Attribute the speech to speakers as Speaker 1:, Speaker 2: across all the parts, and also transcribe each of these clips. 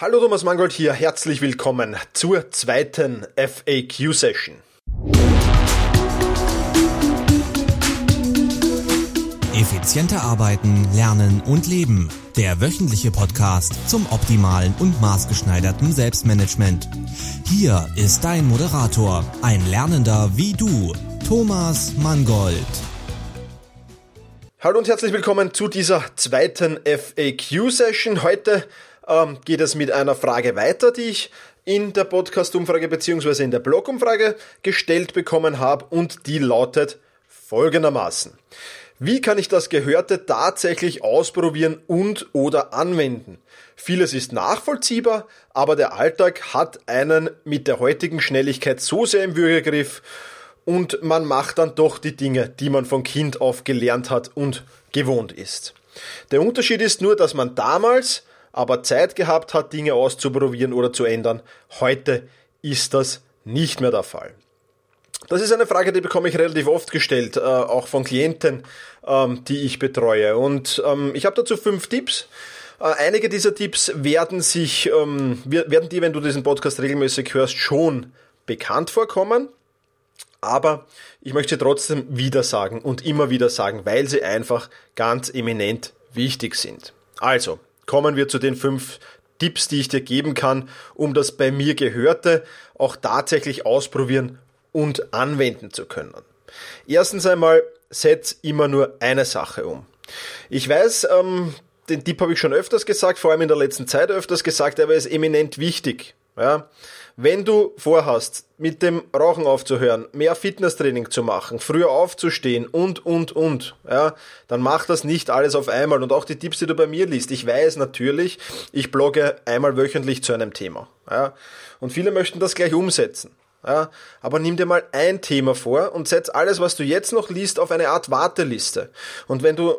Speaker 1: Hallo Thomas Mangold hier, herzlich willkommen zur zweiten FAQ-Session.
Speaker 2: Effizienter arbeiten, lernen und leben. Der wöchentliche Podcast zum optimalen und maßgeschneiderten Selbstmanagement. Hier ist dein Moderator, ein Lernender wie du, Thomas Mangold.
Speaker 1: Hallo und herzlich willkommen zu dieser zweiten FAQ-Session. Heute ähm, geht es mit einer Frage weiter, die ich in der Podcast-Umfrage bzw. in der Blog-Umfrage gestellt bekommen habe und die lautet folgendermaßen. Wie kann ich das Gehörte tatsächlich ausprobieren und oder anwenden? Vieles ist nachvollziehbar, aber der Alltag hat einen mit der heutigen Schnelligkeit so sehr im Würgegriff und man macht dann doch die Dinge, die man von Kind auf gelernt hat und gewohnt ist. Der Unterschied ist nur, dass man damals aber Zeit gehabt hat, Dinge auszuprobieren oder zu ändern. Heute ist das nicht mehr der Fall. Das ist eine Frage, die bekomme ich relativ oft gestellt, äh, auch von Klienten, ähm, die ich betreue. Und ähm, ich habe dazu fünf Tipps. Äh, einige dieser Tipps werden sich, ähm, werden dir, wenn du diesen Podcast regelmäßig hörst, schon bekannt vorkommen. Aber ich möchte trotzdem wieder sagen und immer wieder sagen, weil sie einfach ganz eminent wichtig sind. Also, kommen wir zu den fünf Tipps, die ich dir geben kann, um das bei mir Gehörte auch tatsächlich ausprobieren und anwenden zu können. Erstens einmal, setz immer nur eine Sache um. Ich weiß, ähm, den Tipp habe ich schon öfters gesagt, vor allem in der letzten Zeit öfters gesagt, aber er ist eminent wichtig. Ja? Wenn du vorhast, mit dem Rauchen aufzuhören, mehr Fitnesstraining zu machen, früher aufzustehen und, und, und, ja, dann mach das nicht alles auf einmal. Und auch die Tipps, die du bei mir liest. Ich weiß natürlich, ich blogge einmal wöchentlich zu einem Thema. Ja, und viele möchten das gleich umsetzen. Ja, aber nimm dir mal ein Thema vor und setz alles, was du jetzt noch liest, auf eine Art Warteliste. Und wenn du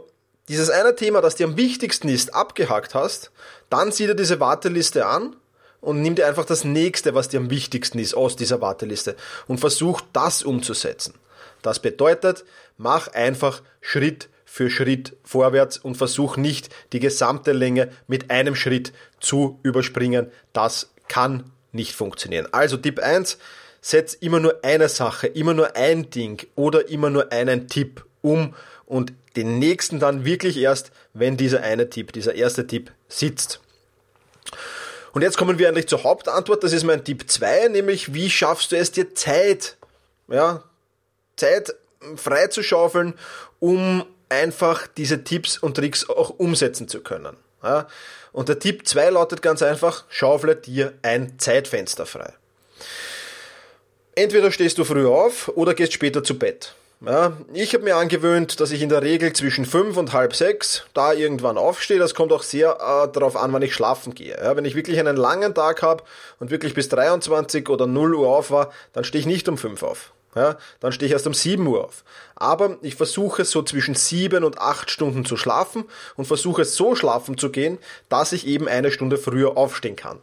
Speaker 1: dieses eine Thema, das dir am wichtigsten ist, abgehakt hast, dann sieh dir diese Warteliste an und nimm dir einfach das nächste, was dir am wichtigsten ist aus dieser Warteliste und versuch das umzusetzen. Das bedeutet, mach einfach Schritt für Schritt vorwärts und versuch nicht die gesamte Länge mit einem Schritt zu überspringen. Das kann nicht funktionieren. Also Tipp 1, setz immer nur eine Sache, immer nur ein Ding oder immer nur einen Tipp um und den nächsten dann wirklich erst, wenn dieser eine Tipp, dieser erste Tipp sitzt. Und jetzt kommen wir endlich zur Hauptantwort. Das ist mein Tipp 2, nämlich wie schaffst du es dir Zeit, ja, Zeit freizuschaufeln, um einfach diese Tipps und Tricks auch umsetzen zu können. Ja. Und der Tipp 2 lautet ganz einfach, schaufle dir ein Zeitfenster frei. Entweder stehst du früh auf oder gehst später zu Bett. Ja, ich habe mir angewöhnt, dass ich in der Regel zwischen fünf und halb sechs da irgendwann aufstehe. Das kommt auch sehr äh, darauf an, wann ich schlafen gehe. Ja, wenn ich wirklich einen langen Tag habe und wirklich bis 23 oder 0 Uhr auf war, dann stehe ich nicht um fünf auf. Ja, dann stehe ich erst um 7 Uhr auf. Aber ich versuche so zwischen 7 und 8 Stunden zu schlafen und versuche so schlafen zu gehen, dass ich eben eine Stunde früher aufstehen kann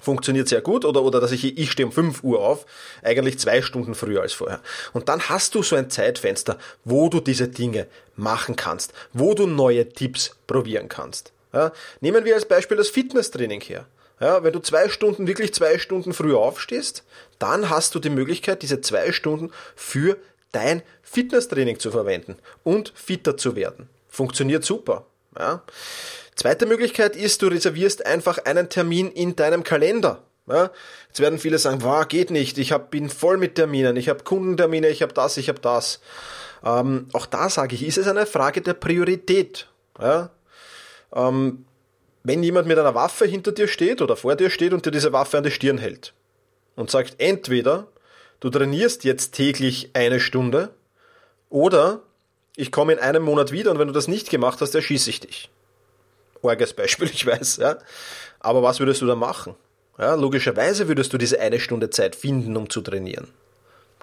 Speaker 1: funktioniert sehr gut oder, oder dass ich, ich stehe um 5 Uhr auf, eigentlich zwei Stunden früher als vorher. Und dann hast du so ein Zeitfenster, wo du diese Dinge machen kannst, wo du neue Tipps probieren kannst. Ja, nehmen wir als Beispiel das Fitnesstraining her. Ja, wenn du zwei Stunden, wirklich zwei Stunden früher aufstehst, dann hast du die Möglichkeit, diese zwei Stunden für dein Fitnesstraining zu verwenden und fitter zu werden. Funktioniert super. Ja. Zweite Möglichkeit ist, du reservierst einfach einen Termin in deinem Kalender. Ja, jetzt werden viele sagen, wow, geht nicht, ich hab, bin voll mit Terminen, ich habe Kundentermine, ich habe das, ich habe das. Ähm, auch da sage ich, ist es eine Frage der Priorität. Ja? Ähm, wenn jemand mit einer Waffe hinter dir steht oder vor dir steht und dir diese Waffe an die Stirn hält und sagt, entweder du trainierst jetzt täglich eine Stunde oder ich komme in einem Monat wieder und wenn du das nicht gemacht hast, erschieße ich dich arges Beispiel, ich weiß, ja. Aber was würdest du da machen? Ja, logischerweise würdest du diese eine Stunde Zeit finden, um zu trainieren.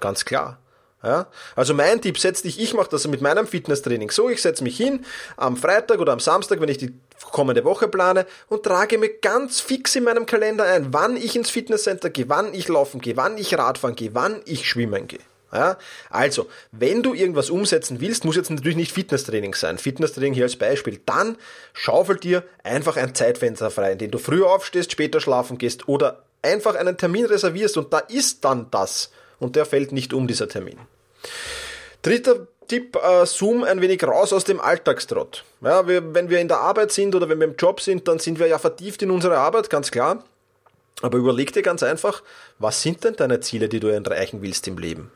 Speaker 1: Ganz klar. Ja? Also mein Tipp, setz dich, ich mache das mit meinem Fitnesstraining so, ich setze mich hin am Freitag oder am Samstag, wenn ich die kommende Woche plane und trage mir ganz fix in meinem Kalender ein, wann ich ins Fitnesscenter gehe, wann ich laufen gehe, wann ich Radfahren gehe, wann ich schwimmen gehe. Ja, also, wenn du irgendwas umsetzen willst, muss jetzt natürlich nicht Fitnesstraining sein. Fitnesstraining hier als Beispiel. Dann schaufel dir einfach ein Zeitfenster frei, in dem du früher aufstehst, später schlafen gehst oder einfach einen Termin reservierst und da ist dann das. Und der fällt nicht um, dieser Termin. Dritter Tipp, äh, zoom ein wenig raus aus dem Alltagstrott. Ja, wir, wenn wir in der Arbeit sind oder wenn wir im Job sind, dann sind wir ja vertieft in unsere Arbeit, ganz klar. Aber überleg dir ganz einfach, was sind denn deine Ziele, die du erreichen willst im Leben?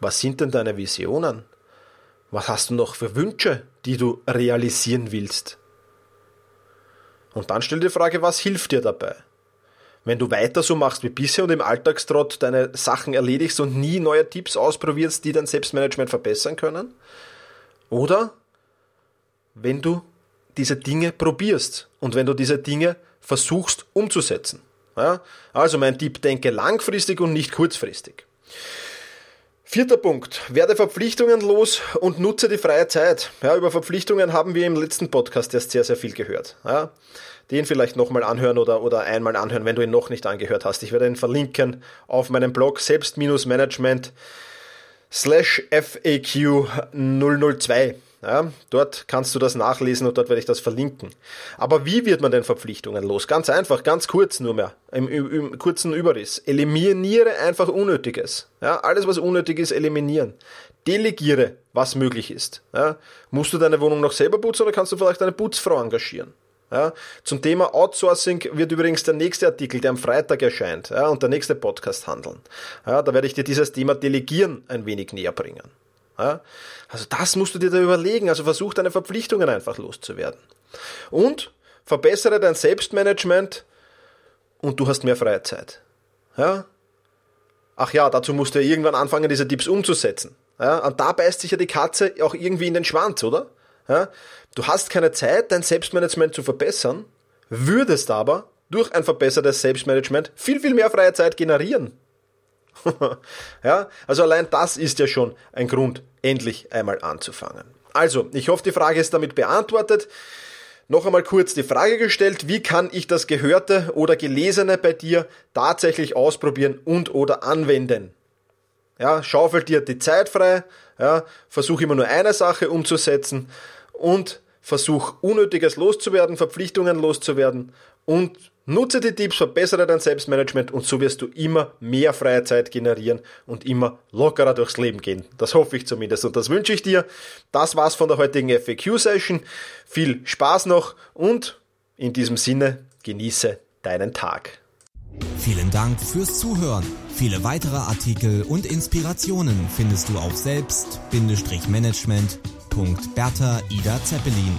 Speaker 1: Was sind denn deine Visionen? Was hast du noch für Wünsche, die du realisieren willst? Und dann stell dir die Frage, was hilft dir dabei? Wenn du weiter so machst wie bisher und im Alltagstrott deine Sachen erledigst und nie neue Tipps ausprobierst, die dein Selbstmanagement verbessern können? Oder wenn du diese Dinge probierst und wenn du diese Dinge versuchst umzusetzen. Ja? Also mein Tipp, denke langfristig und nicht kurzfristig. Vierter Punkt. Werde Verpflichtungen los und nutze die freie Zeit. Ja, über Verpflichtungen haben wir im letzten Podcast erst sehr, sehr viel gehört. Ja, den vielleicht nochmal anhören oder, oder einmal anhören, wenn du ihn noch nicht angehört hast. Ich werde ihn verlinken auf meinem Blog selbst-management slash FAQ 002. Ja, dort kannst du das nachlesen und dort werde ich das verlinken. Aber wie wird man denn Verpflichtungen los? Ganz einfach, ganz kurz nur mehr, im, im, im kurzen Überriss. Eliminiere einfach Unnötiges. Ja, alles, was unnötig ist, eliminieren. Delegiere, was möglich ist. Ja, musst du deine Wohnung noch selber putzen oder kannst du vielleicht eine Putzfrau engagieren? Ja, zum Thema Outsourcing wird übrigens der nächste Artikel, der am Freitag erscheint, ja, und der nächste Podcast handeln. Ja, da werde ich dir dieses Thema Delegieren ein wenig näher bringen. Ja? Also das musst du dir da überlegen. Also versuch deine Verpflichtungen einfach loszuwerden. Und verbessere dein Selbstmanagement und du hast mehr freie Zeit. Ja? Ach ja, dazu musst du ja irgendwann anfangen, diese Tipps umzusetzen. Ja? Und da beißt sich ja die Katze auch irgendwie in den Schwanz, oder? Ja? Du hast keine Zeit, dein Selbstmanagement zu verbessern, würdest aber durch ein verbessertes Selbstmanagement viel, viel mehr freie Zeit generieren. ja, also allein das ist ja schon ein Grund, endlich einmal anzufangen. Also, ich hoffe, die Frage ist damit beantwortet. Noch einmal kurz die Frage gestellt, wie kann ich das Gehörte oder Gelesene bei dir tatsächlich ausprobieren und oder anwenden? Ja, schaufel dir die Zeit frei, ja, versuch immer nur eine Sache umzusetzen und versuch Unnötiges loszuwerden, Verpflichtungen loszuwerden und Nutze die Tipps, verbessere dein Selbstmanagement und so wirst du immer mehr freie Zeit generieren und immer lockerer durchs Leben gehen. Das hoffe ich zumindest und das wünsche ich dir. Das war's von der heutigen FAQ-Session. Viel Spaß noch und in diesem Sinne genieße deinen Tag.
Speaker 2: Vielen Dank fürs Zuhören. Viele weitere Artikel und Inspirationen findest du auf selbst-management.bertha Ida Zeppelin.